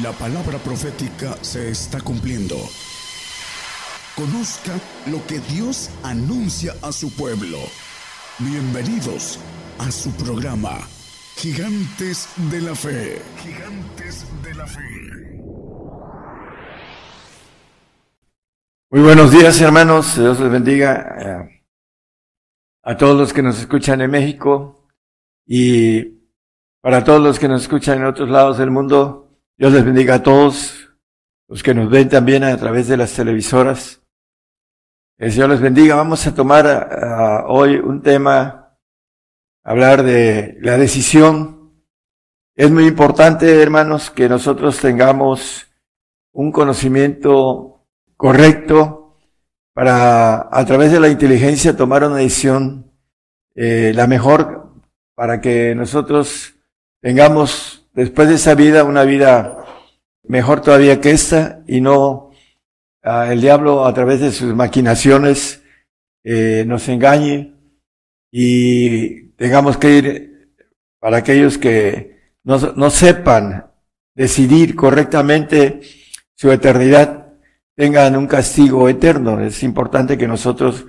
La palabra profética se está cumpliendo. Conozca lo que Dios anuncia a su pueblo. Bienvenidos a su programa, Gigantes de la Fe. Gigantes de la Fe. Muy buenos días hermanos, Dios les bendiga eh, a todos los que nos escuchan en México y para todos los que nos escuchan en otros lados del mundo, Dios les bendiga a todos los que nos ven también a través de las televisoras. El Señor les bendiga. Vamos a tomar uh, hoy un tema, hablar de la decisión. Es muy importante, hermanos, que nosotros tengamos un conocimiento correcto para, a través de la inteligencia, tomar una decisión eh, la mejor para que nosotros tengamos después de esa vida una vida mejor todavía que esta y no uh, el diablo a través de sus maquinaciones eh, nos engañe y tengamos que ir para aquellos que no, no sepan decidir correctamente su eternidad tengan un castigo eterno. Es importante que nosotros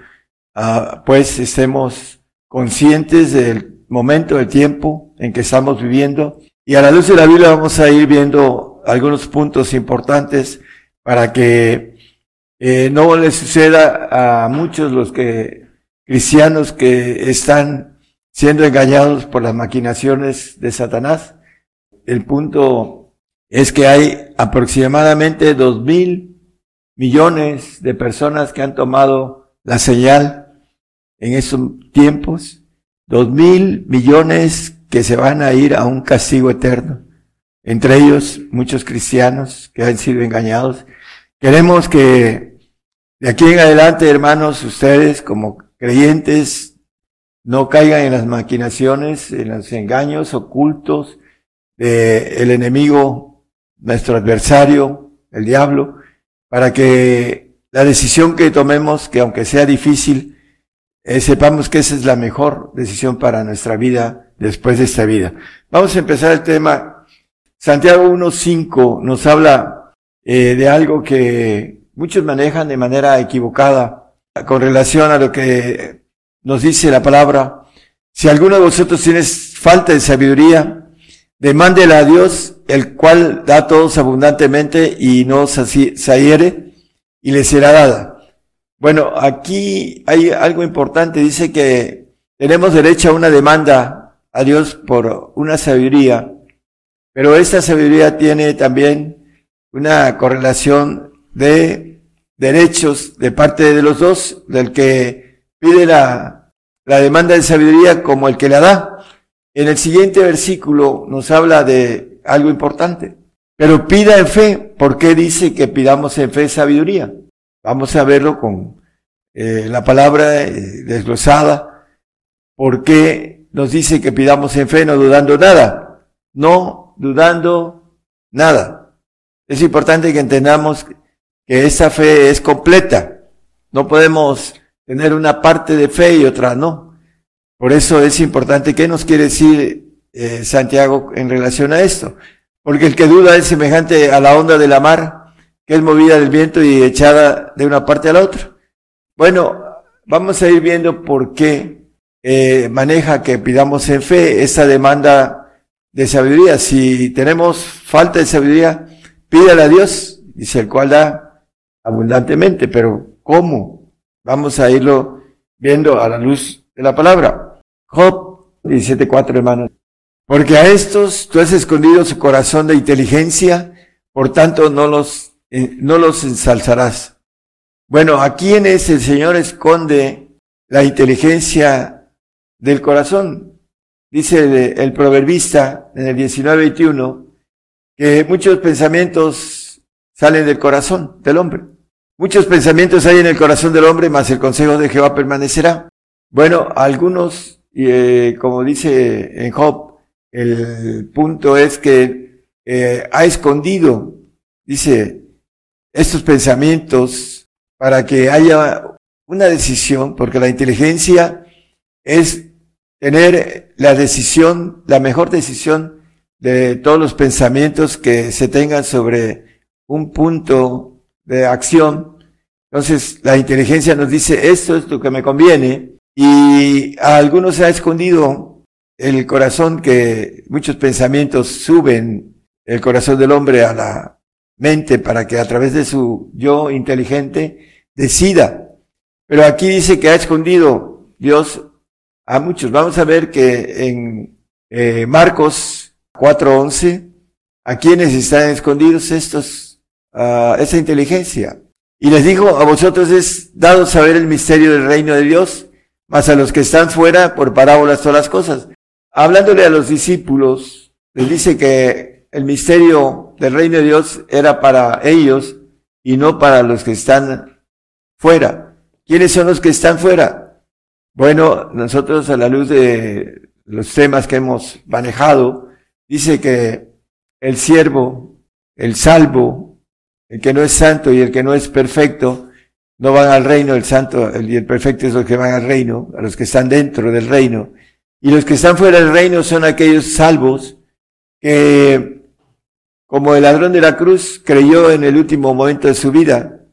uh, pues estemos conscientes del momento, del tiempo en que estamos viviendo. Y a la luz de la Biblia vamos a ir viendo algunos puntos importantes para que eh, no les suceda a muchos los que cristianos que están siendo engañados por las maquinaciones de Satanás. El punto es que hay aproximadamente dos mil millones de personas que han tomado la señal en esos tiempos dos mil millones que se van a ir a un castigo eterno. Entre ellos muchos cristianos que han sido engañados. Queremos que de aquí en adelante, hermanos, ustedes como creyentes no caigan en las maquinaciones, en los engaños ocultos del enemigo, nuestro adversario, el diablo, para que la decisión que tomemos, que aunque sea difícil, eh, sepamos que esa es la mejor decisión para nuestra vida después de esta vida. Vamos a empezar el tema. Santiago 1.5 nos habla eh, de algo que muchos manejan de manera equivocada con relación a lo que nos dice la palabra. Si alguno de vosotros tiene falta de sabiduría, demándela a Dios, el cual da todos abundantemente y no se y le será dada. Bueno, aquí hay algo importante. Dice que tenemos derecho a una demanda a Dios por una sabiduría, pero esta sabiduría tiene también una correlación de derechos de parte de los dos, del que pide la, la demanda de sabiduría como el que la da. En el siguiente versículo nos habla de algo importante. Pero pida en fe. ¿Por qué dice que pidamos en fe sabiduría? Vamos a verlo con eh, la palabra eh, desglosada. ¿Por qué nos dice que pidamos en fe no dudando nada? No dudando nada. Es importante que entendamos que esa fe es completa. No podemos tener una parte de fe y otra no. Por eso es importante. ¿Qué nos quiere decir eh, Santiago en relación a esto? Porque el que duda es semejante a la onda de la mar que es movida del viento y echada de una parte a la otra. Bueno, vamos a ir viendo por qué eh, maneja que pidamos en fe esa demanda de sabiduría. Si tenemos falta de sabiduría, pídale a Dios, dice el cual da abundantemente, pero ¿cómo? Vamos a irlo viendo a la luz de la palabra. Job 17.4 hermanos. Porque a estos tú has escondido su corazón de inteligencia, por tanto no los no los ensalzarás. Bueno, ¿a quiénes el Señor esconde la inteligencia del corazón? Dice el, proverbista en el 19:21 que muchos pensamientos salen del corazón del hombre. Muchos pensamientos hay en el corazón del hombre, mas el consejo de Jehová permanecerá. Bueno, algunos, eh, como dice en Job, el punto es que eh, ha escondido, dice, estos pensamientos para que haya una decisión, porque la inteligencia es tener la decisión, la mejor decisión de todos los pensamientos que se tengan sobre un punto de acción. Entonces, la inteligencia nos dice, esto es lo que me conviene, y a algunos se ha escondido el corazón que muchos pensamientos suben el corazón del hombre a la mente para que a través de su yo inteligente decida. Pero aquí dice que ha escondido Dios a muchos. Vamos a ver que en eh, Marcos 4:11, a quienes están escondidos estos, uh, esa inteligencia. Y les dijo, a vosotros es dado saber el misterio del reino de Dios, mas a los que están fuera por parábolas todas las cosas. Hablándole a los discípulos, les dice que el misterio del reino de Dios era para ellos y no para los que están fuera. ¿Quiénes son los que están fuera? Bueno, nosotros a la luz de los temas que hemos manejado, dice que el siervo, el salvo, el que no es santo y el que no es perfecto, no van al reino, el santo y el perfecto es los que van al reino, a los que están dentro del reino. Y los que están fuera del reino son aquellos salvos que, como el ladrón de la cruz, creyó en el último momento de su vida.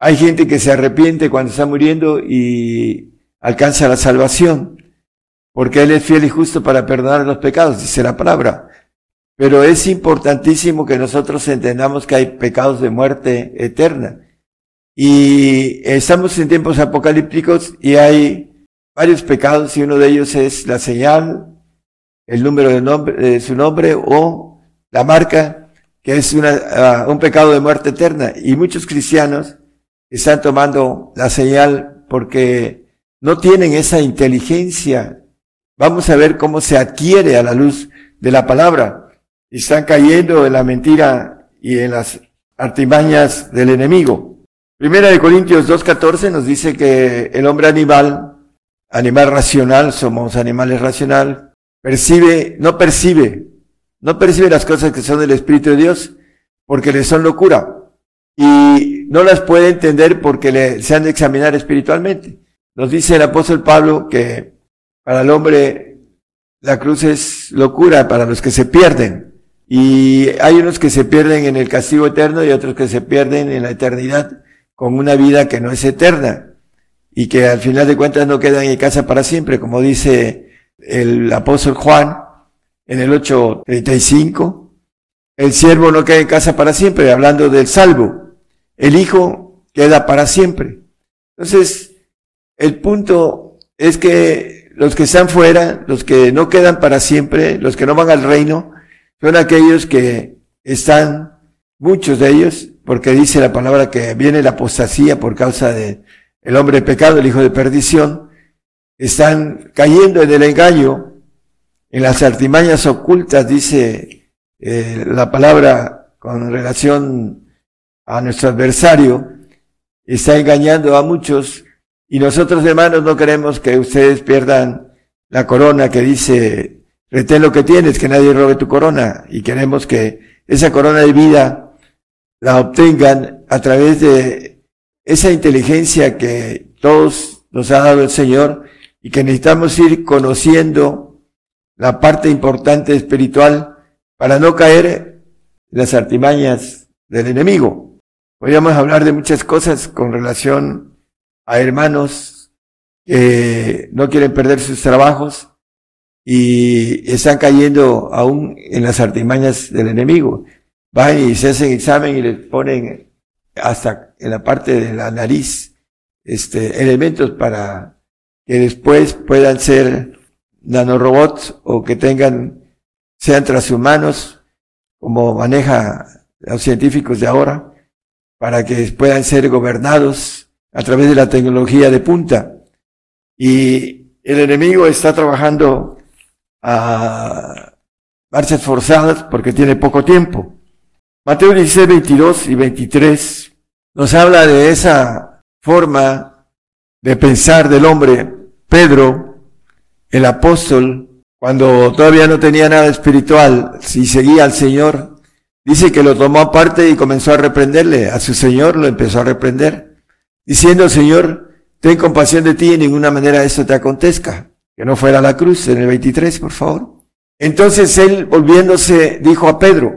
Hay gente que se arrepiente cuando está muriendo y alcanza la salvación, porque Él es fiel y justo para perdonar los pecados, dice la palabra. Pero es importantísimo que nosotros entendamos que hay pecados de muerte eterna y estamos en tiempos apocalípticos y hay varios pecados y uno de ellos es la señal, el número de, nombre, de su nombre o la marca, que es una, uh, un pecado de muerte eterna. Y muchos cristianos están tomando la señal porque no tienen esa inteligencia. Vamos a ver cómo se adquiere a la luz de la palabra. Están cayendo en la mentira y en las artimañas del enemigo. Primera de Corintios 2.14 nos dice que el hombre animal, animal racional, somos animales racional, percibe, no percibe, no percibe las cosas que son del Espíritu de Dios porque le son locura y no las puede entender porque le, se han de examinar espiritualmente. Nos dice el apóstol Pablo que para el hombre la cruz es locura para los que se pierden y hay unos que se pierden en el castigo eterno y otros que se pierden en la eternidad con una vida que no es eterna y que al final de cuentas no queda en casa para siempre, como dice el apóstol Juan en el 8.35. El siervo no queda en casa para siempre, hablando del salvo. El hijo queda para siempre. Entonces, el punto es que los que están fuera, los que no quedan para siempre, los que no van al reino, son aquellos que están, muchos de ellos, porque dice la palabra que viene la apostasía por causa de el hombre pecado, el hijo de perdición, están cayendo en el engaño, en las artimañas ocultas, dice eh, la palabra con relación a nuestro adversario, está engañando a muchos y nosotros hermanos no queremos que ustedes pierdan la corona que dice, retén lo que tienes, que nadie robe tu corona y queremos que esa corona de vida la obtengan a través de esa inteligencia que todos nos ha dado el Señor y que necesitamos ir conociendo la parte importante espiritual para no caer en las artimañas del enemigo. Podríamos hablar de muchas cosas con relación a hermanos que no quieren perder sus trabajos y están cayendo aún en las artimañas del enemigo van y se hacen examen y les ponen hasta en la parte de la nariz este, elementos para que después puedan ser nanorobots o que tengan, sean transhumanos, como maneja los científicos de ahora, para que puedan ser gobernados a través de la tecnología de punta. Y el enemigo está trabajando a marchas forzadas porque tiene poco tiempo. Mateo 16, 22 y 23 nos habla de esa forma de pensar del hombre. Pedro, el apóstol, cuando todavía no tenía nada espiritual, si seguía al Señor, dice que lo tomó aparte y comenzó a reprenderle. A su Señor lo empezó a reprender, diciendo, Señor, ten compasión de ti y en ninguna manera esto te acontezca. Que no fuera la cruz en el 23, por favor. Entonces él, volviéndose, dijo a Pedro,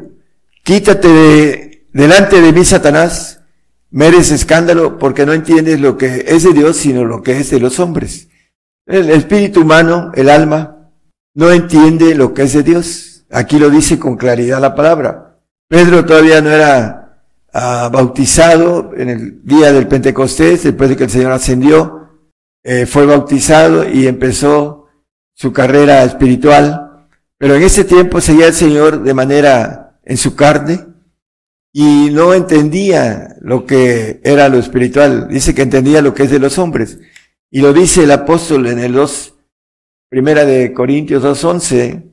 quítate de, delante de mí, Satanás, me escándalo porque no entiendes lo que es de Dios, sino lo que es de los hombres. El espíritu humano, el alma, no entiende lo que es de Dios. Aquí lo dice con claridad la palabra. Pedro todavía no era ah, bautizado en el día del Pentecostés, después de que el Señor ascendió, eh, fue bautizado y empezó su carrera espiritual. Pero en ese tiempo seguía el Señor de manera en su carne y no entendía lo que era lo espiritual. Dice que entendía lo que es de los hombres. Y lo dice el apóstol en el 2, primera de Corintios 2.11.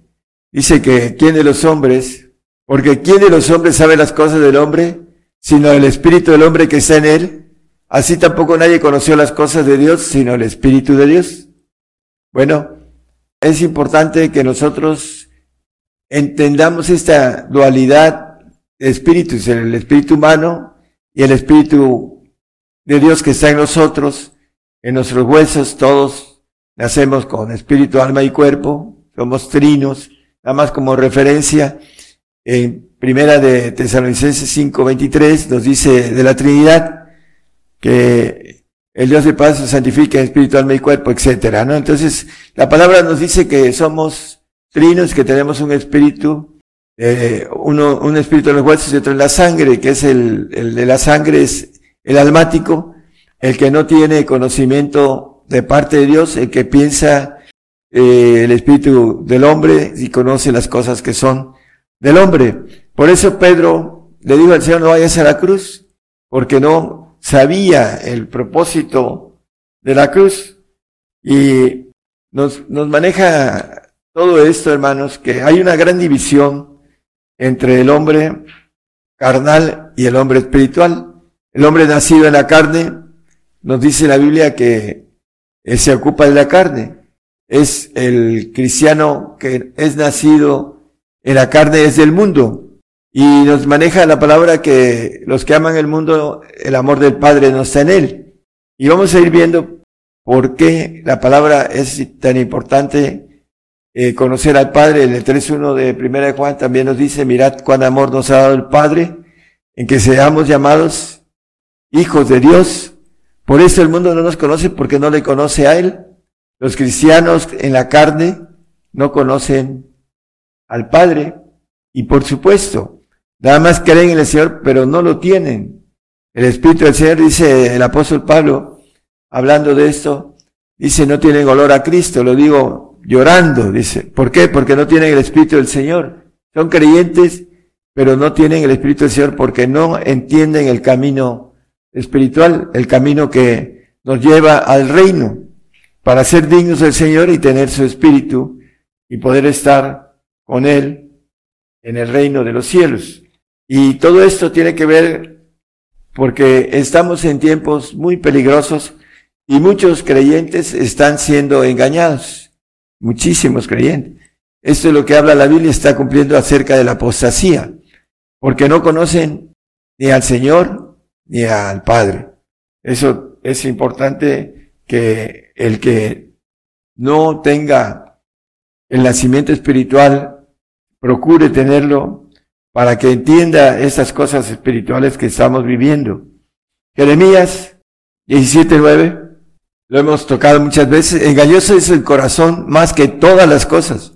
Dice que ¿quién de los hombres? Porque ¿quién de los hombres sabe las cosas del hombre? Sino el espíritu del hombre que está en él. Así tampoco nadie conoció las cosas de Dios, sino el espíritu de Dios. Bueno, es importante que nosotros entendamos esta dualidad espíritus, el espíritu humano y el espíritu de Dios que está en nosotros, en nuestros huesos, todos nacemos con espíritu, alma y cuerpo, somos trinos, nada más como referencia, en primera de Tesalonicenses 5:23 nos dice de la Trinidad que el Dios de paz se santifica en espíritu, alma y cuerpo, etcétera, ¿no? Entonces, la palabra nos dice que somos trinos, que tenemos un espíritu, eh, uno, un espíritu en los huesos y otro en la sangre, que es el, el de la sangre es el almático, el que no tiene conocimiento de parte de Dios, el que piensa eh, el espíritu del hombre y conoce las cosas que son del hombre. Por eso Pedro le dijo al Señor, no vayas a la cruz, porque no sabía el propósito de la cruz. Y nos, nos maneja todo esto, hermanos, que hay una gran división entre el hombre carnal y el hombre espiritual. El hombre nacido en la carne, nos dice la Biblia que se ocupa de la carne. Es el cristiano que es nacido en la carne, es del mundo. Y nos maneja la palabra que los que aman el mundo, el amor del Padre no está en él. Y vamos a ir viendo por qué la palabra es tan importante eh, conocer al Padre. En el 3.1 de Primera de Juan también nos dice, mirad cuán amor nos ha dado el Padre, en que seamos llamados hijos de Dios. Por eso el mundo no nos conoce porque no le conoce a Él. Los cristianos en la carne no conocen al Padre. Y por supuesto, nada más creen en el Señor, pero no lo tienen. El Espíritu del Señor, dice el apóstol Pablo, hablando de esto, dice, no tienen olor a Cristo. Lo digo llorando, dice. ¿Por qué? Porque no tienen el Espíritu del Señor. Son creyentes, pero no tienen el Espíritu del Señor porque no entienden el camino espiritual, el camino que nos lleva al reino, para ser dignos del Señor y tener su Espíritu y poder estar con Él en el reino de los cielos. Y todo esto tiene que ver porque estamos en tiempos muy peligrosos y muchos creyentes están siendo engañados muchísimos creyentes. Esto es lo que habla la Biblia, está cumpliendo acerca de la apostasía, porque no conocen ni al Señor ni al Padre. Eso es importante que el que no tenga el nacimiento espiritual, procure tenerlo para que entienda estas cosas espirituales que estamos viviendo. Jeremías 17.9 lo hemos tocado muchas veces, engañoso es el corazón más que todas las cosas,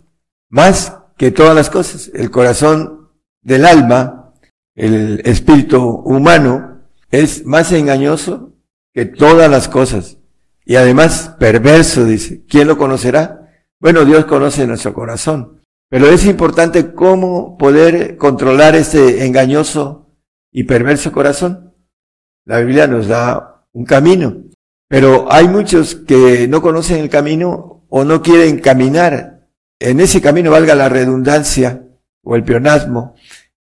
más que todas las cosas. El corazón del alma, el espíritu humano, es más engañoso que todas las cosas. Y además perverso, dice. ¿Quién lo conocerá? Bueno, Dios conoce nuestro corazón. Pero es importante cómo poder controlar este engañoso y perverso corazón. La Biblia nos da un camino. Pero hay muchos que no conocen el camino o no quieren caminar en ese camino, valga la redundancia o el peonasmo.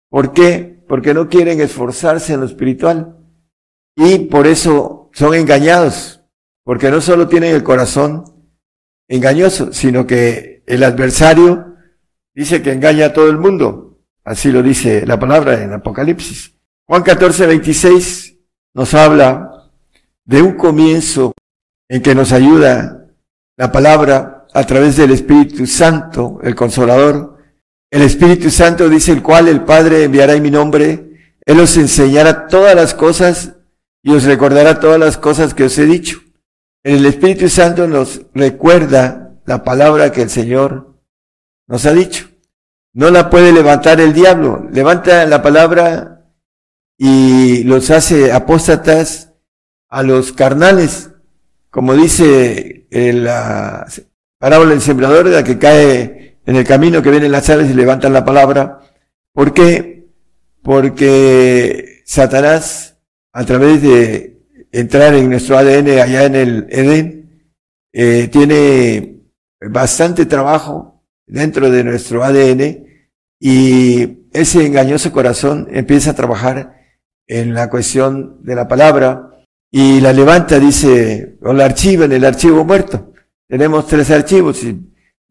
¿Por qué? Porque no quieren esforzarse en lo espiritual. Y por eso son engañados, porque no solo tienen el corazón engañoso, sino que el adversario dice que engaña a todo el mundo. Así lo dice la palabra en Apocalipsis. Juan 14, 26 nos habla de un comienzo en que nos ayuda la palabra a través del Espíritu Santo, el Consolador, El Espíritu Santo dice el cual el Padre enviará en mi nombre. Él os enseñará todas las cosas y os recordará todas las cosas que os he dicho. El Espíritu Santo nos recuerda la palabra que el Señor nos ha dicho. No la puede levantar el diablo. Levanta la palabra y los hace apóstatas a los carnales. Como dice la parábola del sembrador, la que cae en el camino que vienen las aves y levantan la palabra. ¿Por qué? Porque Satanás, a través de entrar en nuestro ADN allá en el Edén, eh, tiene bastante trabajo dentro de nuestro ADN y ese engañoso corazón empieza a trabajar en la cuestión de la palabra y la levanta, dice, o la archiva en el archivo muerto. Tenemos tres archivos y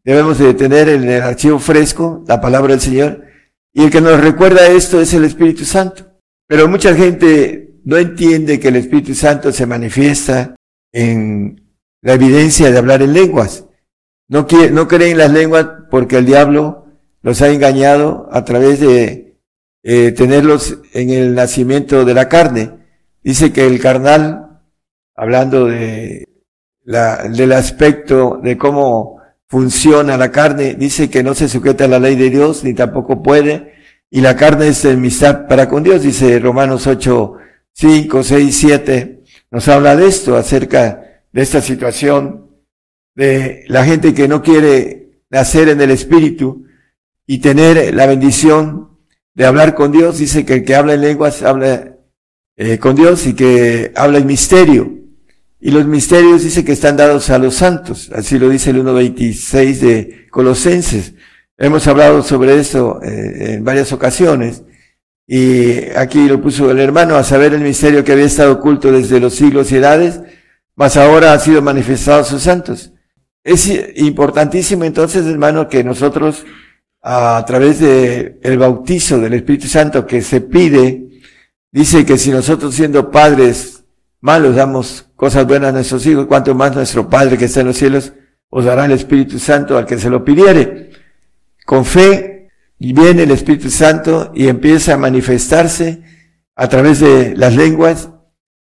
debemos de tener en el archivo fresco la palabra del Señor y el que nos recuerda esto es el Espíritu Santo. Pero mucha gente no entiende que el Espíritu Santo se manifiesta en la evidencia de hablar en lenguas. No, quiere, no creen en las lenguas porque el diablo los ha engañado a través de eh, tenerlos en el nacimiento de la carne. Dice que el carnal, hablando de la, del aspecto de cómo funciona la carne, dice que no se sujeta a la ley de Dios, ni tampoco puede, y la carne es enemistad para con Dios, dice Romanos 8, 5, 6, 7, nos habla de esto, acerca de esta situación de la gente que no quiere nacer en el Espíritu y tener la bendición de hablar con Dios. Dice que el que habla en lenguas habla eh, con Dios y que habla en misterio. Y los misterios dice que están dados a los santos. Así lo dice el 1.26 de Colosenses. Hemos hablado sobre eso eh, en varias ocasiones. Y aquí lo puso el hermano a saber el misterio que había estado oculto desde los siglos y edades, mas ahora ha sido manifestado a sus santos. Es importantísimo entonces, hermano, que nosotros, a través de el bautizo del Espíritu Santo que se pide, dice que si nosotros siendo padres malos damos cosas buenas a nuestros hijos, cuanto más nuestro Padre que está en los cielos os dará el Espíritu Santo al que se lo pidiere. Con fe y viene el Espíritu Santo y empieza a manifestarse a través de las lenguas.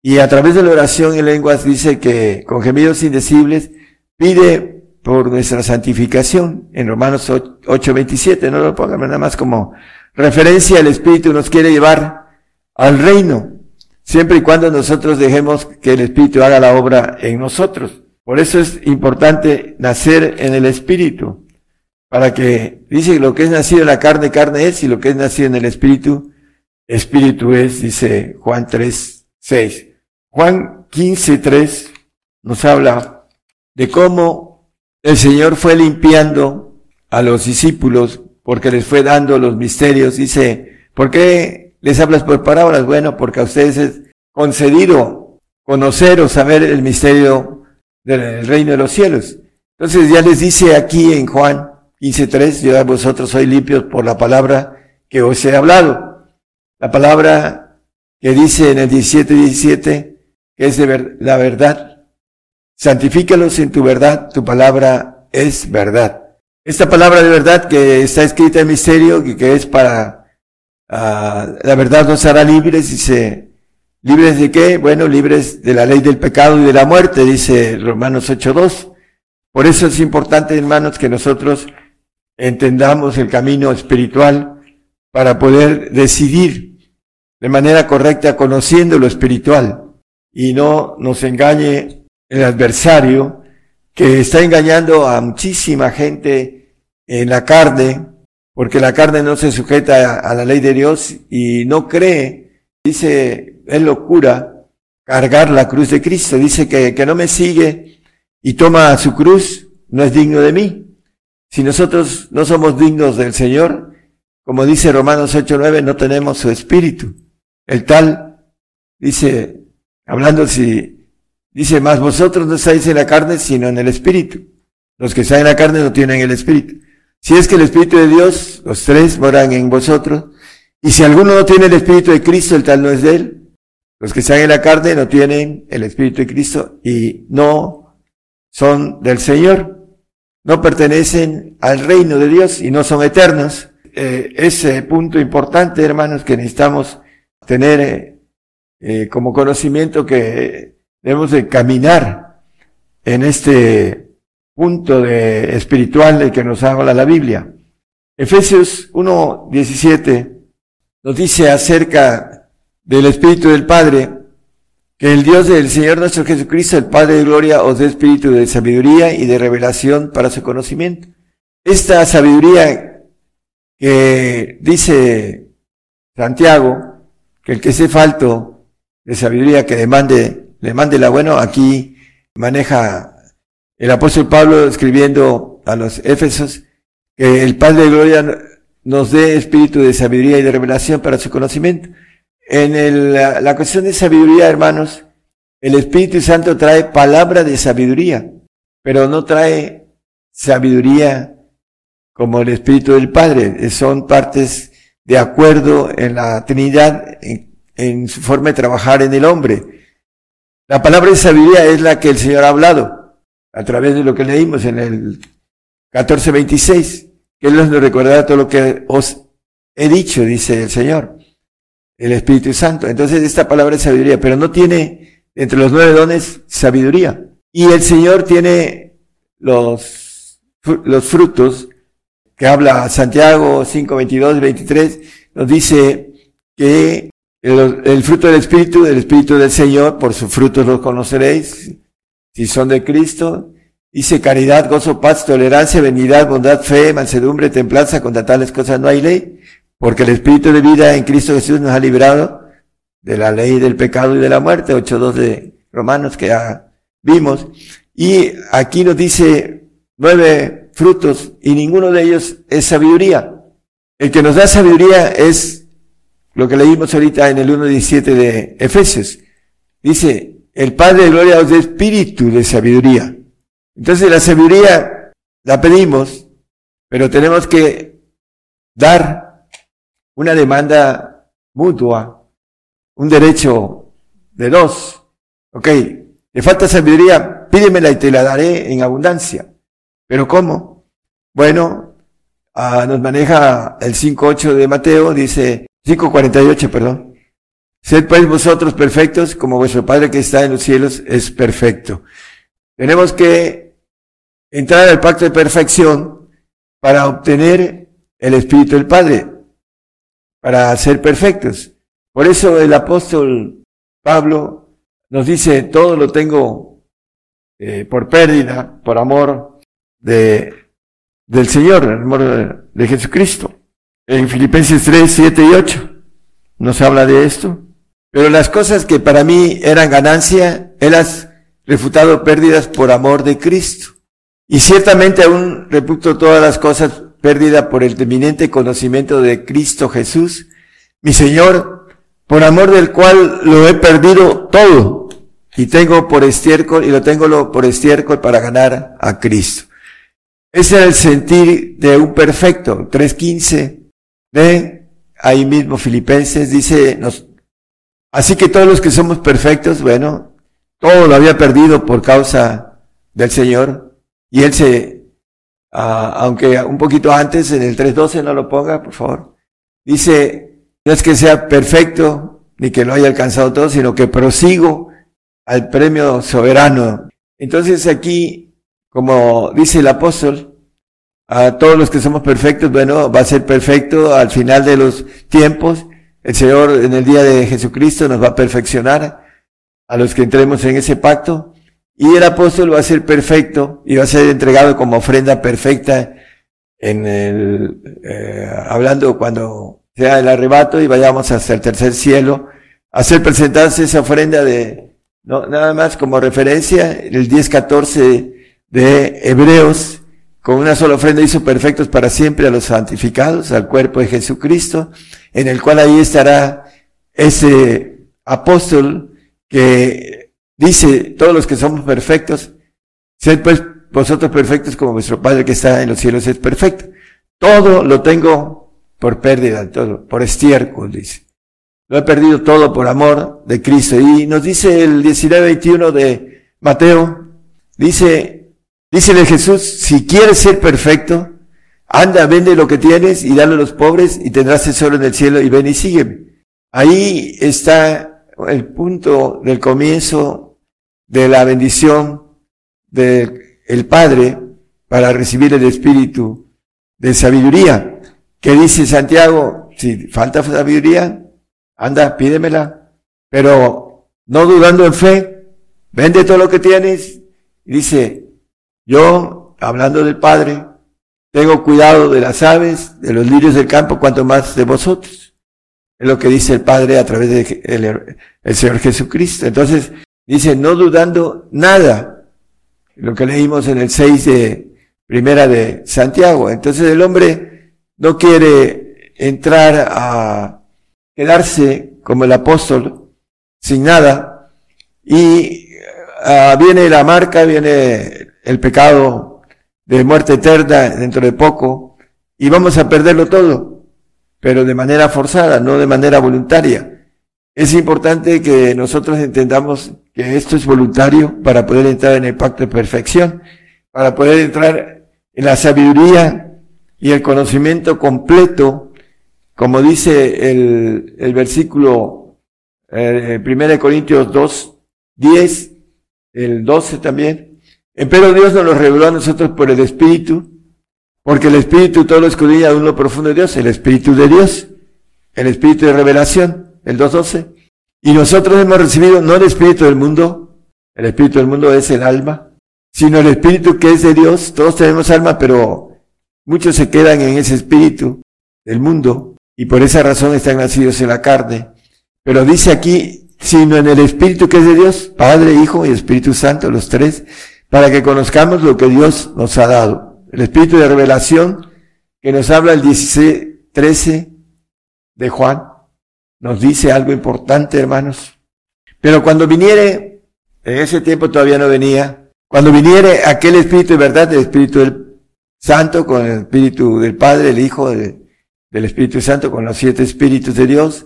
Y a través de la oración en lenguas dice que con gemidos indecibles pide por nuestra santificación en Romanos 8:27, no lo pongan nada más como referencia, el Espíritu nos quiere llevar al reino, siempre y cuando nosotros dejemos que el Espíritu haga la obra en nosotros. Por eso es importante nacer en el Espíritu para que dice lo que es nacido en la carne, carne es, y lo que es nacido en el espíritu, espíritu es, dice Juan 3, 6. Juan 15, 3 nos habla de cómo el Señor fue limpiando a los discípulos porque les fue dando los misterios. Dice, ¿por qué les hablas por palabras? Bueno, porque a ustedes es concedido conocer o saber el misterio del reino de los cielos. Entonces ya les dice aquí en Juan 15.3, yo a vosotros soy limpios por la palabra que os he hablado. La palabra que dice en el 17.17, que es de la verdad. Santifícalos en tu verdad, tu palabra es verdad. Esta palabra de verdad que está escrita en misterio, que, que es para, uh, la verdad nos hará libres, dice, ¿libres de qué? Bueno, libres de la ley del pecado y de la muerte, dice Romanos 8.2. Por eso es importante, hermanos, que nosotros entendamos el camino espiritual para poder decidir de manera correcta conociendo lo espiritual y no nos engañe el adversario que está engañando a muchísima gente en la carne, porque la carne no se sujeta a la ley de Dios y no cree, dice, es locura cargar la cruz de Cristo, dice que, que no me sigue y toma su cruz, no es digno de mí. Si nosotros no somos dignos del Señor, como dice Romanos 8:9, no tenemos su espíritu. El tal dice, hablando si, dice, más vosotros no estáis en la carne, sino en el espíritu. Los que están en la carne no tienen el espíritu. Si es que el espíritu de Dios, los tres moran en vosotros, y si alguno no tiene el espíritu de Cristo, el tal no es de él. Los que están en la carne no tienen el espíritu de Cristo y no son del Señor no pertenecen al reino de Dios y no son eternos. eh, ese punto importante, hermanos, que necesitamos tener eh, eh, como conocimiento que debemos de caminar en este punto de espiritual de que nos habla la Biblia. Efesios 1.17 nos dice acerca del Espíritu del Padre, que el Dios del Señor nuestro Jesucristo, el Padre de Gloria, os dé espíritu de sabiduría y de revelación para su conocimiento. Esta sabiduría que dice Santiago, que el que esté falto de sabiduría que demande, le mande la bueno, aquí maneja el apóstol Pablo escribiendo a los Éfesos, que el Padre de Gloria nos dé espíritu de sabiduría y de revelación para su conocimiento. En el, la, cuestión de sabiduría, hermanos, el Espíritu Santo trae palabra de sabiduría, pero no trae sabiduría como el Espíritu del Padre. Son partes de acuerdo en la Trinidad, en, en, su forma de trabajar en el hombre. La palabra de sabiduría es la que el Señor ha hablado a través de lo que leímos en el 1426, que Él nos recordará todo lo que os he dicho, dice el Señor, el Espíritu Santo. Entonces esta palabra es sabiduría, pero no tiene entre los nueve dones sabiduría. Y el Señor tiene los, los frutos que habla Santiago 5, 22, 23, nos dice que el, fruto del Espíritu, del Espíritu del Señor, por sus frutos los conoceréis, si son de Cristo. Dice caridad, gozo, paz, tolerancia, benignidad, bondad, fe, mansedumbre, templanza, contra tales cosas no hay ley, porque el Espíritu de vida en Cristo Jesús nos ha librado de la ley del pecado y de la muerte, 8.2 de Romanos que ya vimos. Y aquí nos dice nueve frutos y ninguno de ellos es sabiduría. El que nos da sabiduría es lo que leímos ahorita en el 1.17 de Efesios. Dice, el Padre de Gloria os da espíritu de sabiduría. Entonces la sabiduría la pedimos, pero tenemos que dar una demanda mutua, un derecho de dos. Ok, le falta sabiduría, pídemela y te la daré en abundancia. ¿Pero cómo? Bueno, uh, nos maneja el 5.8 de Mateo, dice, 5.48, perdón. Sed pues vosotros perfectos como vuestro Padre que está en los cielos es perfecto. Tenemos que entrar al pacto de perfección para obtener el Espíritu del Padre, para ser perfectos. Por eso el apóstol Pablo nos dice, todo lo tengo eh, por pérdida, por amor de, del Señor, el amor de Jesucristo. En Filipenses 3, 7 y 8 nos habla de esto. Pero las cosas que para mí eran ganancia, Él has refutado pérdidas por amor de Cristo. Y ciertamente aún reputo todas las cosas pérdidas por el eminente conocimiento de Cristo Jesús, mi Señor, por amor del cual lo he perdido todo y tengo por estiércol y lo tengo por estiércol para ganar a Cristo. Ese es el sentir de un perfecto. 3.15 de ahí mismo Filipenses dice, nos, así que todos los que somos perfectos, bueno, todo lo había perdido por causa del Señor. Y Él se, aunque un poquito antes, en el 3.12 no lo ponga, por favor, dice, no es que sea perfecto, ni que lo haya alcanzado todo, sino que prosigo al premio soberano. Entonces aquí como dice el apóstol, a todos los que somos perfectos, bueno, va a ser perfecto al final de los tiempos. El Señor en el día de Jesucristo nos va a perfeccionar a los que entremos en ese pacto. Y el apóstol va a ser perfecto y va a ser entregado como ofrenda perfecta en el, eh, hablando cuando sea el arrebato y vayamos hasta el tercer cielo, hacer presentarse esa ofrenda de, no, nada más como referencia, el 10-14 de Hebreos, con una sola ofrenda hizo perfectos para siempre a los santificados, al cuerpo de Jesucristo, en el cual ahí estará ese apóstol que dice, todos los que somos perfectos, sed pues vosotros perfectos como vuestro Padre que está en los cielos es perfecto. Todo lo tengo por pérdida, todo, por estiércol, dice. Lo he perdido todo por amor de Cristo. Y nos dice el 19-21 de Mateo, dice, Dícele Jesús, si quieres ser perfecto, anda, vende lo que tienes y dale a los pobres y tendrás tesoro en el cielo y ven y sígueme. Ahí está el punto del comienzo de la bendición del Padre para recibir el Espíritu de sabiduría. Que dice Santiago, si falta sabiduría, anda, pídemela, pero no dudando en fe, vende todo lo que tienes. Y dice, yo, hablando del Padre, tengo cuidado de las aves, de los lirios del campo, cuanto más de vosotros. Es lo que dice el Padre a través del de el Señor Jesucristo. Entonces, dice, no dudando nada. Lo que leímos en el 6 de primera de Santiago. Entonces el hombre no quiere entrar a quedarse como el apóstol sin nada y ah, viene la marca, viene el pecado de muerte eterna dentro de poco y vamos a perderlo todo, pero de manera forzada, no de manera voluntaria. Es importante que nosotros entendamos que esto es voluntario para poder entrar en el pacto de perfección, para poder entrar en la sabiduría y el conocimiento completo, como dice el, el versículo eh, 1 Corintios 2, 10, el 12 también. Pero Dios nos lo reveló a nosotros por el Espíritu, porque el Espíritu todo lo escudilla aún lo profundo de Dios, el Espíritu de Dios, el Espíritu de revelación, el 2.12. Y nosotros hemos recibido no el Espíritu del mundo, el Espíritu del mundo es el alma, sino el Espíritu que es de Dios. Todos tenemos alma, pero muchos se quedan en ese Espíritu del mundo y por esa razón están nacidos en la carne. Pero dice aquí, sino en el Espíritu que es de Dios, Padre, Hijo y Espíritu Santo, los tres, para que conozcamos lo que Dios nos ha dado. El Espíritu de revelación que nos habla el 16, 13 de Juan, nos dice algo importante, hermanos. Pero cuando viniere, en ese tiempo todavía no venía, cuando viniere aquel Espíritu de verdad, el Espíritu del Santo, con el Espíritu del Padre, el Hijo, del Espíritu Santo, con los siete Espíritus de Dios,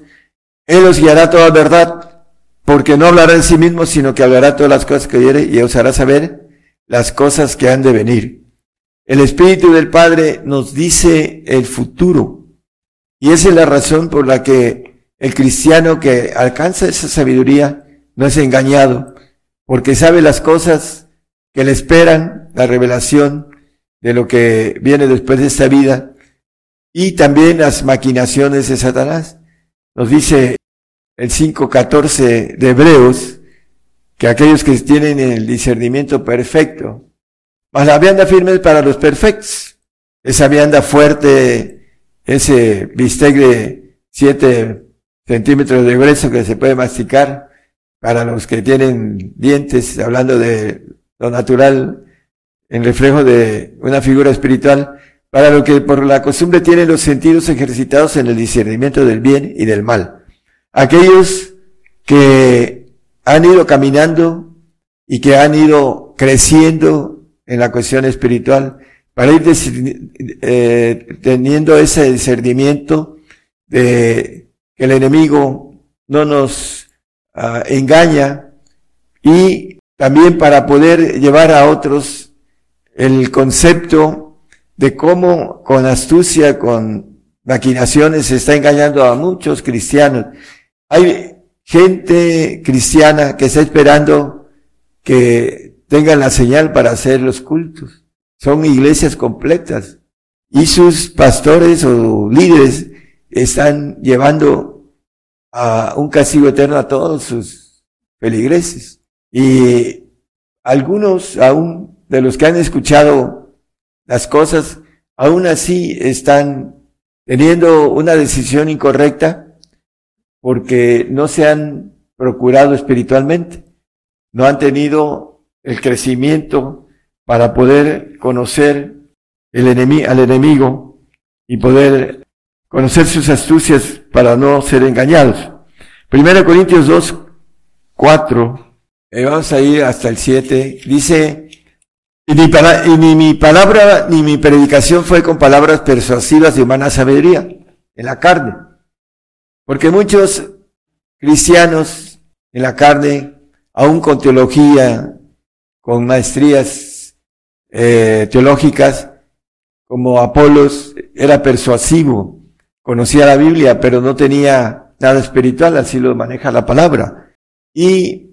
Él os guiará toda verdad, porque no hablará en sí mismo, sino que hablará todas las cosas que oyere y os hará saber las cosas que han de venir. El Espíritu del Padre nos dice el futuro. Y esa es la razón por la que el cristiano que alcanza esa sabiduría no es engañado, porque sabe las cosas que le esperan la revelación de lo que viene después de esta vida y también las maquinaciones de Satanás. Nos dice el 5.14 de Hebreos que aquellos que tienen el discernimiento perfecto, más la vianda firme para los perfectos, esa vianda fuerte, ese bistec de 7 centímetros de grueso que se puede masticar para los que tienen dientes, hablando de lo natural en reflejo de una figura espiritual, para lo que por la costumbre tienen los sentidos ejercitados en el discernimiento del bien y del mal. Aquellos que han ido caminando y que han ido creciendo en la cuestión espiritual, para ir eh, teniendo ese discernimiento de el enemigo no nos uh, engaña y también para poder llevar a otros el concepto de cómo con astucia, con maquinaciones se está engañando a muchos cristianos. Hay gente cristiana que está esperando que tengan la señal para hacer los cultos. Son iglesias completas. Y sus pastores o líderes están llevando a un castigo eterno a todos sus feligreses. Y algunos aún de los que han escuchado las cosas, aún así están teniendo una decisión incorrecta porque no se han procurado espiritualmente, no han tenido el crecimiento para poder conocer el al enemigo y poder conocer sus astucias para no ser engañados. Primero Corintios 2, 4 eh, vamos a ir hasta el 7. Dice, y ni, mi palabra ni mi predicación fue con palabras persuasivas de humana sabiduría, en la carne. Porque muchos cristianos en la carne, aún con teología, con maestrías eh, teológicas, como Apolos era persuasivo, conocía la Biblia, pero no tenía nada espiritual, así lo maneja la palabra. Y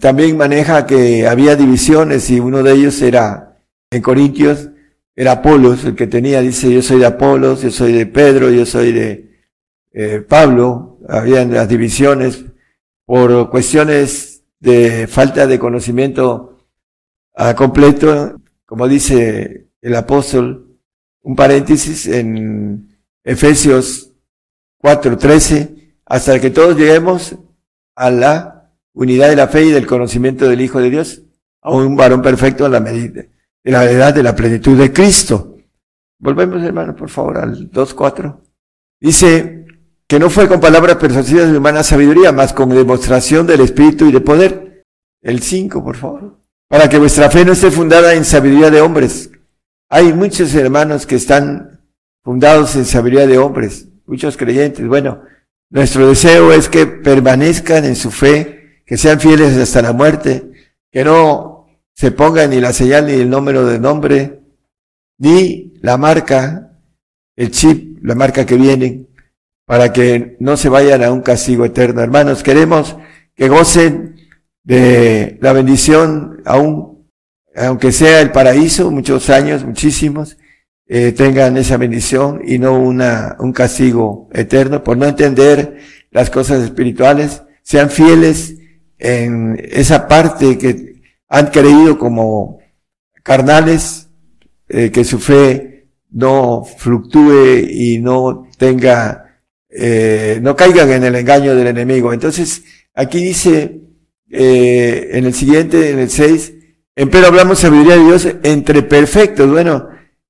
también maneja que había divisiones y uno de ellos era, en Corintios, era Apolos, el que tenía, dice, yo soy de Apolos, yo soy de Pedro, yo soy de eh, Pablo, habían las divisiones por cuestiones de falta de conocimiento a completo, como dice el apóstol, un paréntesis en Efesios 4:13, hasta que todos lleguemos a la unidad de la fe y del conocimiento del Hijo de Dios, a un varón perfecto a la medida de la edad de la plenitud de Cristo. Volvemos, hermano, por favor, al 2.4. Dice que no fue con palabras persuasivas de humana sabiduría, más con demostración del Espíritu y de poder. El 5, por favor. Para que vuestra fe no esté fundada en sabiduría de hombres. Hay muchos hermanos que están fundados en sabiduría de hombres, muchos creyentes. Bueno, nuestro deseo es que permanezcan en su fe, que sean fieles hasta la muerte, que no se ponga ni la señal ni el número de nombre, ni la marca, el chip, la marca que viene, para que no se vayan a un castigo eterno. Hermanos, queremos que gocen de la bendición, aún, aunque sea el paraíso, muchos años, muchísimos, eh, tengan esa bendición y no una, un castigo eterno por no entender las cosas espirituales, sean fieles en esa parte que han creído como carnales, eh, que su fe no fluctúe y no tenga, eh, no caigan en el engaño del enemigo. Entonces, aquí dice, eh, en el siguiente, en el 6, pero hablamos sabiduría de Dios entre perfectos, bueno,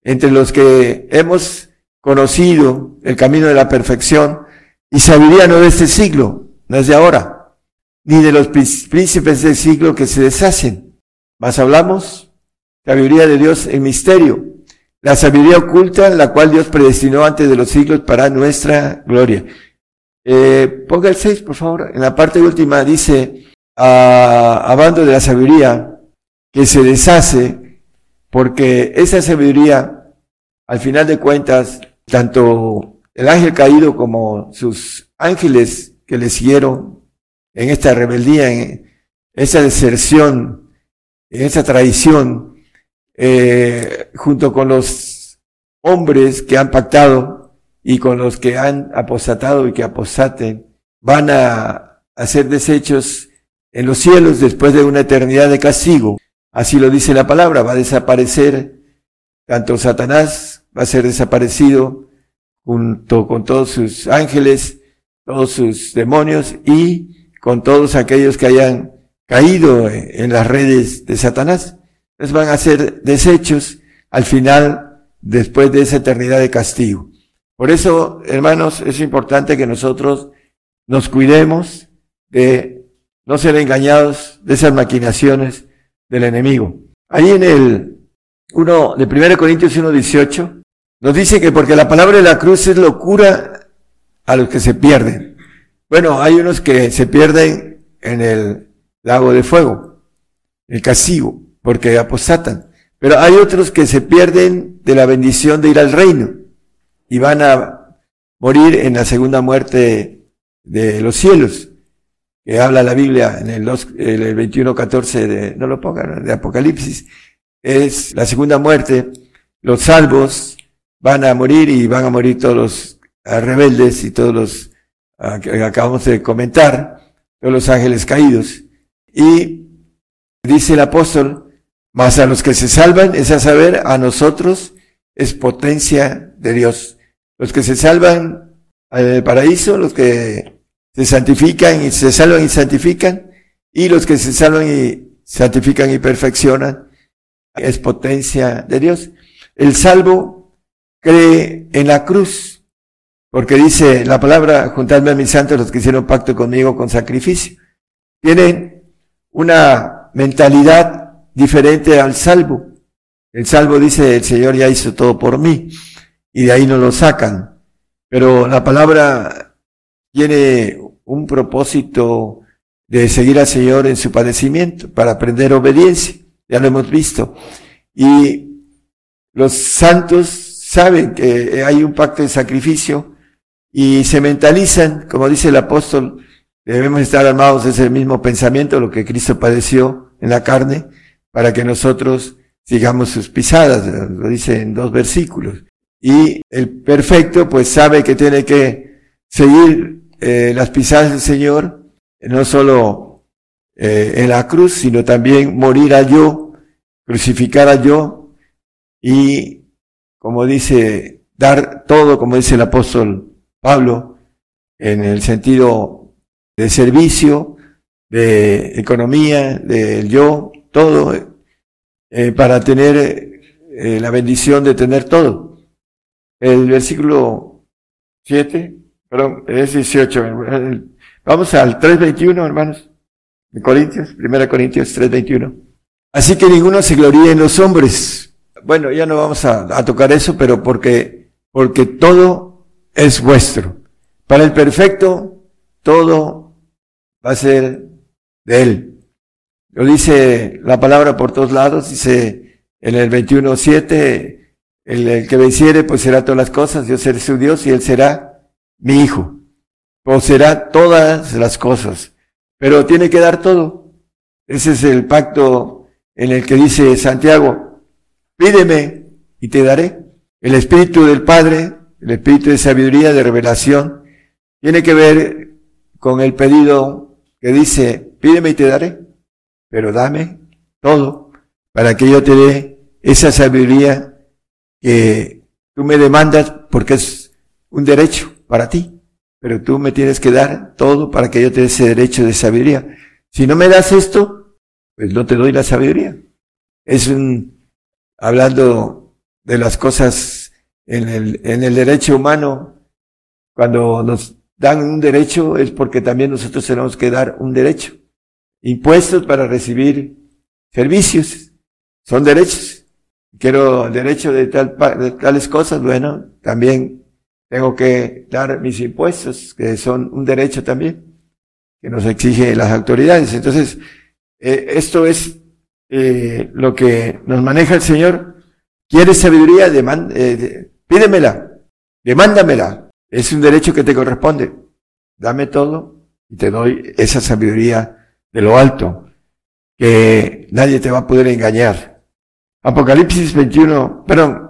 entre los que hemos conocido el camino de la perfección y sabiduría no de este siglo, no es de ahora, ni de los príncipes del siglo que se deshacen más hablamos sabiduría de Dios en misterio, la sabiduría oculta, la cual Dios predestinó antes de los siglos para nuestra gloria. Eh, ponga el 6, por favor. En la parte última dice, ah, hablando de la sabiduría que se deshace, porque esa sabiduría, al final de cuentas, tanto el ángel caído como sus ángeles que le siguieron en esta rebeldía, en esa deserción, en esa traición, eh, junto con los hombres que han pactado y con los que han apostatado y que apostaten, van a hacer desechos en los cielos después de una eternidad de castigo. Así lo dice la palabra, va a desaparecer tanto Satanás, va a ser desaparecido junto con todos sus ángeles, todos sus demonios y con todos aquellos que hayan caído en las redes de Satanás. Entonces van a ser desechos al final, después de esa eternidad de castigo. Por eso, hermanos, es importante que nosotros nos cuidemos de no ser engañados de esas maquinaciones del enemigo. Ahí en el 1 de 1 Corintios 1.18 nos dice que porque la palabra de la cruz es locura a los que se pierden. Bueno, hay unos que se pierden en el lago de fuego, el castigo, porque apostatan. Pero hay otros que se pierden de la bendición de ir al reino y van a morir en la segunda muerte de los cielos, que habla la Biblia en el, el 21.14 de, no lo pongan, de Apocalipsis. Es la segunda muerte. Los salvos van a morir y van a morir todos los rebeldes y todos los que acabamos de comentar, todos los ángeles caídos. Y dice el apóstol, mas a los que se salvan es a saber, a nosotros es potencia de Dios. Los que se salvan el paraíso, los que se santifican y se salvan y santifican, y los que se salvan y santifican y perfeccionan, es potencia de Dios. El salvo cree en la cruz, porque dice la palabra, juntadme a mis santos los que hicieron pacto conmigo con sacrificio. Tienen una mentalidad diferente al salvo. El salvo dice, el Señor ya hizo todo por mí, y de ahí no lo sacan. Pero la palabra tiene un propósito de seguir al Señor en su padecimiento, para aprender obediencia. Ya lo hemos visto. Y los santos saben que hay un pacto de sacrificio y se mentalizan, como dice el apóstol, debemos estar armados de ese mismo pensamiento, lo que Cristo padeció en la carne, para que nosotros sigamos sus pisadas, lo dice en dos versículos. Y el perfecto pues sabe que tiene que seguir eh, las pisadas del Señor, no solo eh, en la cruz, sino también morir a yo, crucificar a yo y, como dice, dar todo, como dice el apóstol Pablo, en el sentido de servicio, de economía, del yo, todo, eh, para tener eh, la bendición de tener todo. El versículo 7, perdón, es 18. Vamos al 3.21, hermanos, de Corintios, 1 Corintios 3.21. Así que ninguno se gloríe en los hombres. Bueno, ya no vamos a, a tocar eso, pero porque, porque todo es vuestro. Para el perfecto, todo va a ser de él. Lo dice la palabra por todos lados, dice en el 21.7, el, el que venciere pues será todas las cosas, yo seré su Dios y él será mi hijo. O será todas las cosas, pero tiene que dar todo. Ese es el pacto en el que dice Santiago, pídeme y te daré. El Espíritu del Padre, el Espíritu de sabiduría, de revelación, tiene que ver con el pedido que dice, pídeme y te daré pero dame todo para que yo te dé esa sabiduría que tú me demandas porque es un derecho para ti, pero tú me tienes que dar todo para que yo te dé ese derecho de sabiduría. Si no me das esto, pues no te doy la sabiduría. Es un, hablando de las cosas en el, en el derecho humano, cuando nos dan un derecho es porque también nosotros tenemos que dar un derecho impuestos para recibir servicios. Son derechos. Quiero derecho de, tal, de tales cosas, bueno, también tengo que dar mis impuestos, que son un derecho también, que nos exige las autoridades. Entonces, eh, esto es eh, lo que nos maneja el Señor. ¿Quieres sabiduría? Demand, eh, pídemela, demándamela. Es un derecho que te corresponde. Dame todo y te doy esa sabiduría de lo alto, que nadie te va a poder engañar. Apocalipsis 21, perdón,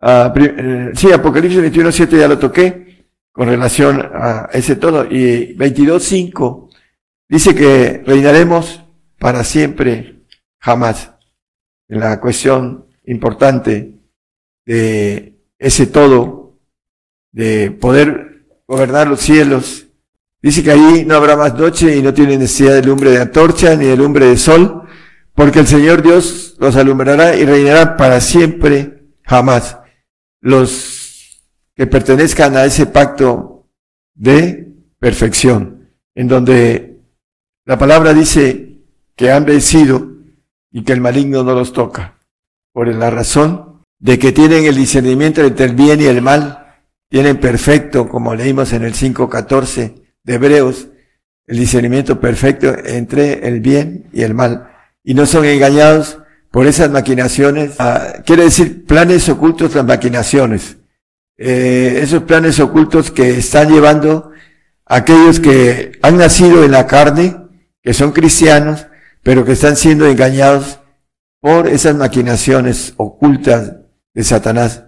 uh, sí, Apocalipsis 21, 7 ya lo toqué con relación a ese todo. Y 22, 5 dice que reinaremos para siempre, jamás. En la cuestión importante de ese todo, de poder gobernar los cielos Dice que ahí no habrá más noche y no tiene necesidad de lumbre de antorcha ni de lumbre de sol, porque el Señor Dios los alumbrará y reinará para siempre, jamás. Los que pertenezcan a ese pacto de perfección, en donde la palabra dice que han vencido y que el maligno no los toca, por la razón de que tienen el discernimiento entre el bien y el mal, tienen perfecto, como leímos en el 5.14, de Hebreos, el discernimiento perfecto entre el bien y el mal. Y no son engañados por esas maquinaciones. Ah, quiere decir planes ocultos, las maquinaciones. Eh, esos planes ocultos que están llevando aquellos que han nacido en la carne, que son cristianos, pero que están siendo engañados por esas maquinaciones ocultas de Satanás.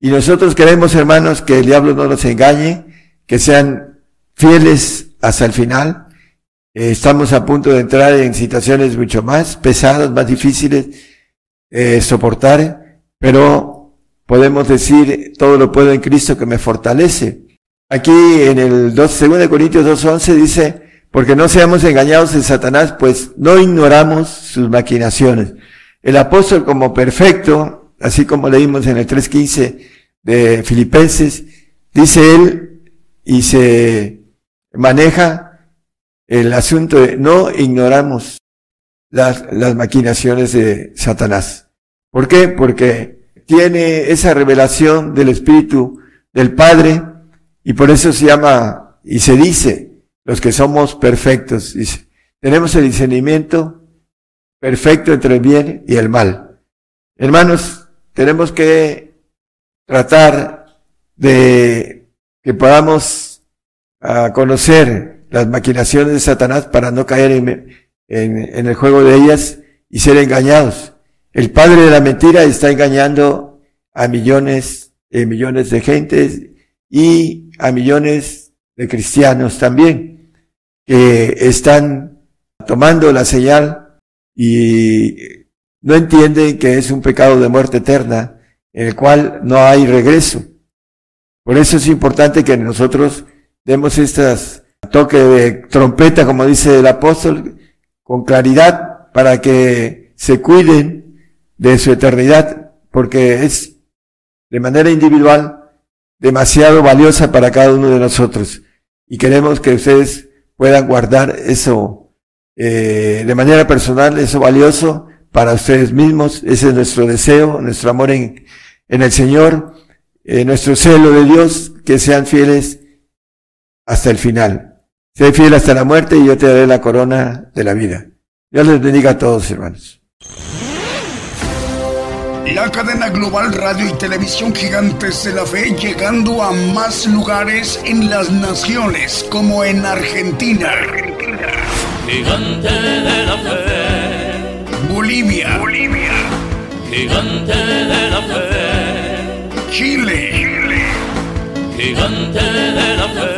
Y nosotros queremos, hermanos, que el diablo no nos engañe, que sean fieles hasta el final. Eh, estamos a punto de entrar en situaciones mucho más pesadas, más difíciles eh, soportar, pero podemos decir todo lo puedo en Cristo que me fortalece. Aquí en el 2, 2 Corintios 2.11 dice, porque no seamos engañados en Satanás, pues no ignoramos sus maquinaciones. El apóstol como perfecto, así como leímos en el 3.15 de Filipenses, dice él, y se maneja el asunto de no ignoramos las, las maquinaciones de Satanás. ¿Por qué? Porque tiene esa revelación del Espíritu del Padre y por eso se llama y se dice los que somos perfectos. Tenemos el discernimiento perfecto entre el bien y el mal. Hermanos, tenemos que tratar de que podamos ah, conocer las maquinaciones de Satanás para no caer en, en, el juego de ellas y ser engañados. El padre de la mentira está engañando a millones y millones de gentes y a millones de cristianos también que están tomando la señal y no entienden que es un pecado de muerte eterna en el cual no hay regreso. Por eso es importante que nosotros demos estas toque de trompeta, como dice el apóstol, con claridad para que se cuiden de su eternidad, porque es de manera individual demasiado valiosa para cada uno de nosotros. Y queremos que ustedes puedan guardar eso eh, de manera personal, eso valioso para ustedes mismos. Ese es nuestro deseo, nuestro amor en, en el Señor, eh, nuestro celo de Dios, que sean fieles hasta el final. Sé fiel hasta la muerte y yo te daré la corona de la vida. Dios les bendiga a todos, hermanos. La cadena global radio y televisión gigantes de la fe llegando a más lugares en las naciones como en Argentina. Gigante de la fe. Bolivia. Bolivia. Gigante de la fe. Chile. Chile. Gigante de la fe.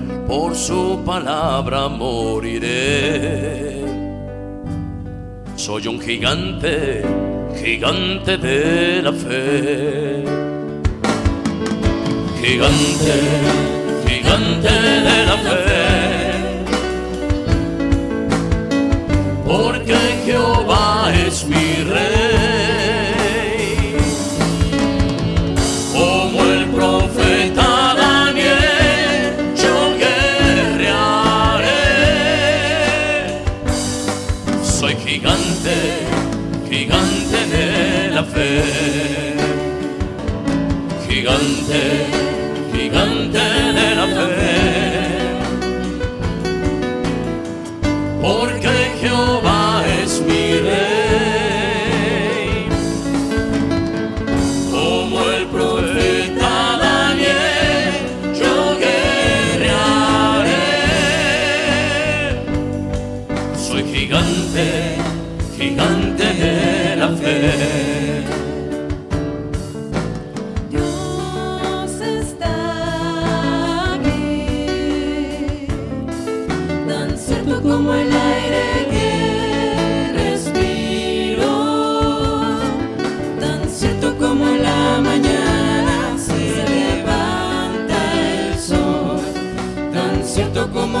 por su palabra moriré. Soy un gigante gigante de la fe. Gigante, gigante de la fe. Porque Jehová es mi rey. como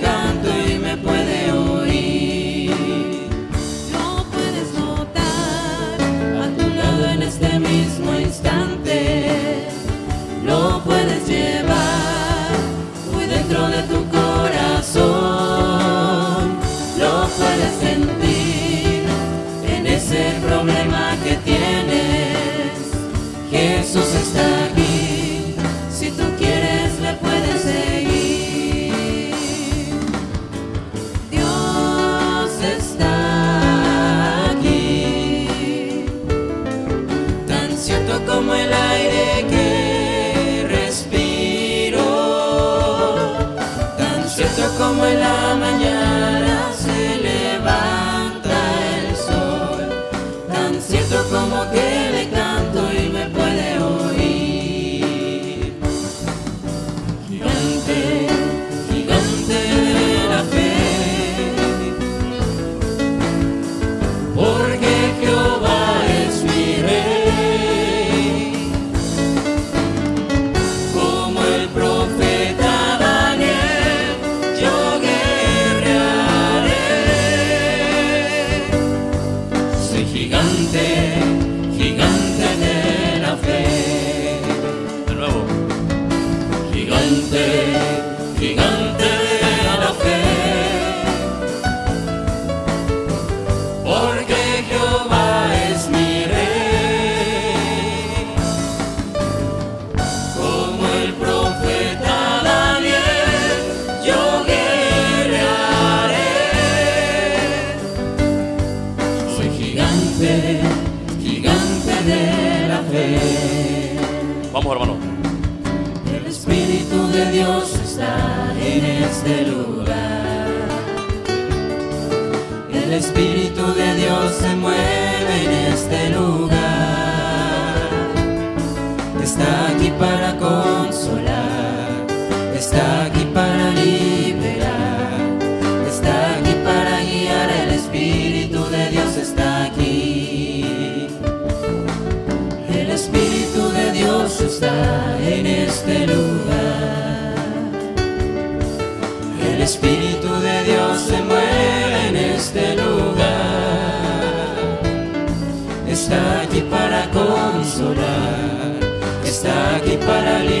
para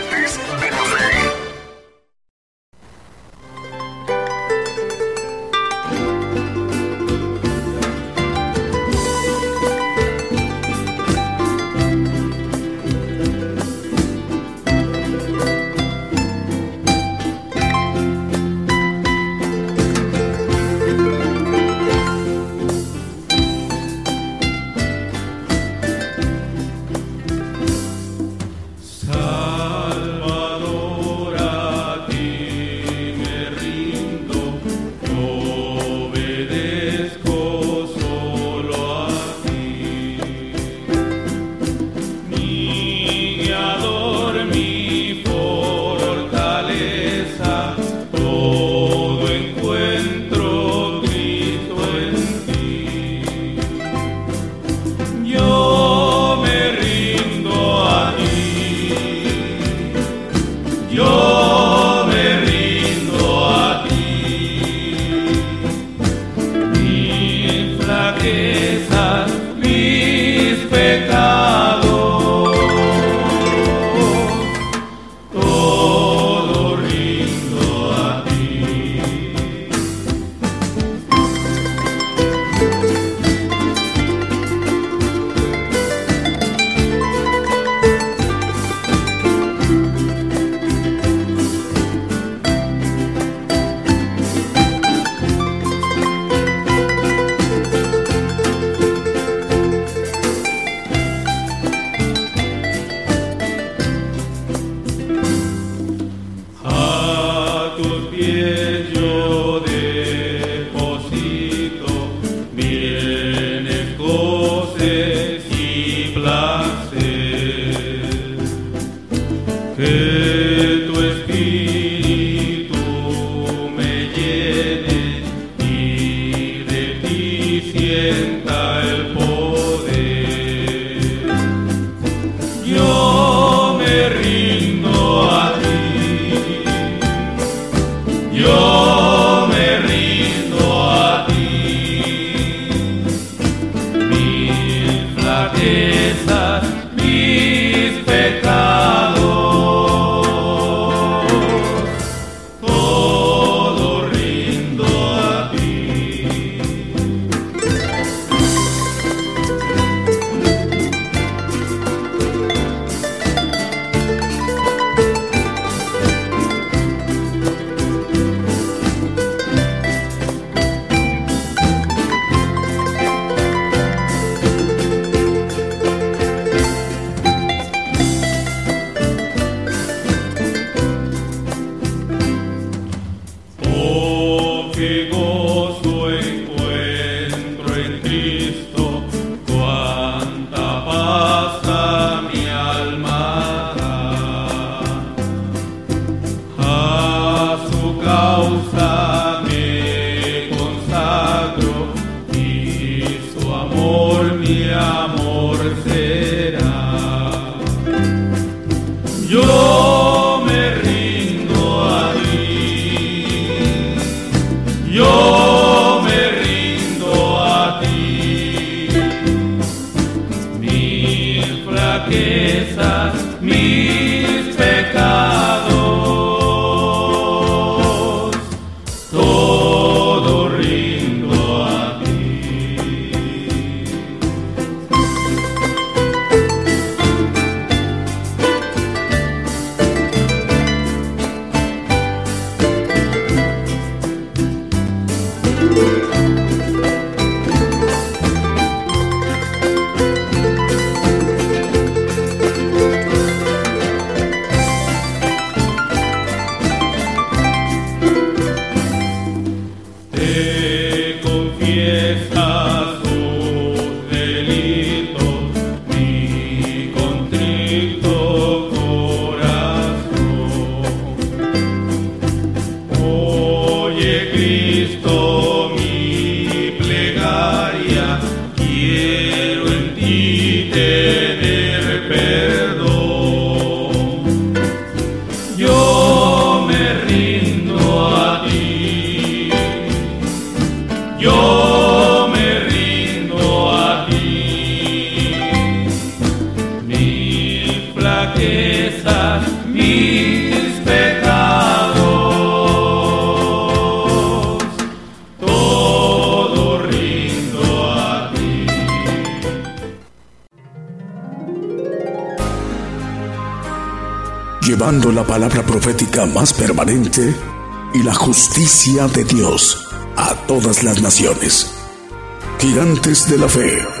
más permanente y la justicia de Dios a todas las naciones. Gigantes de la fe.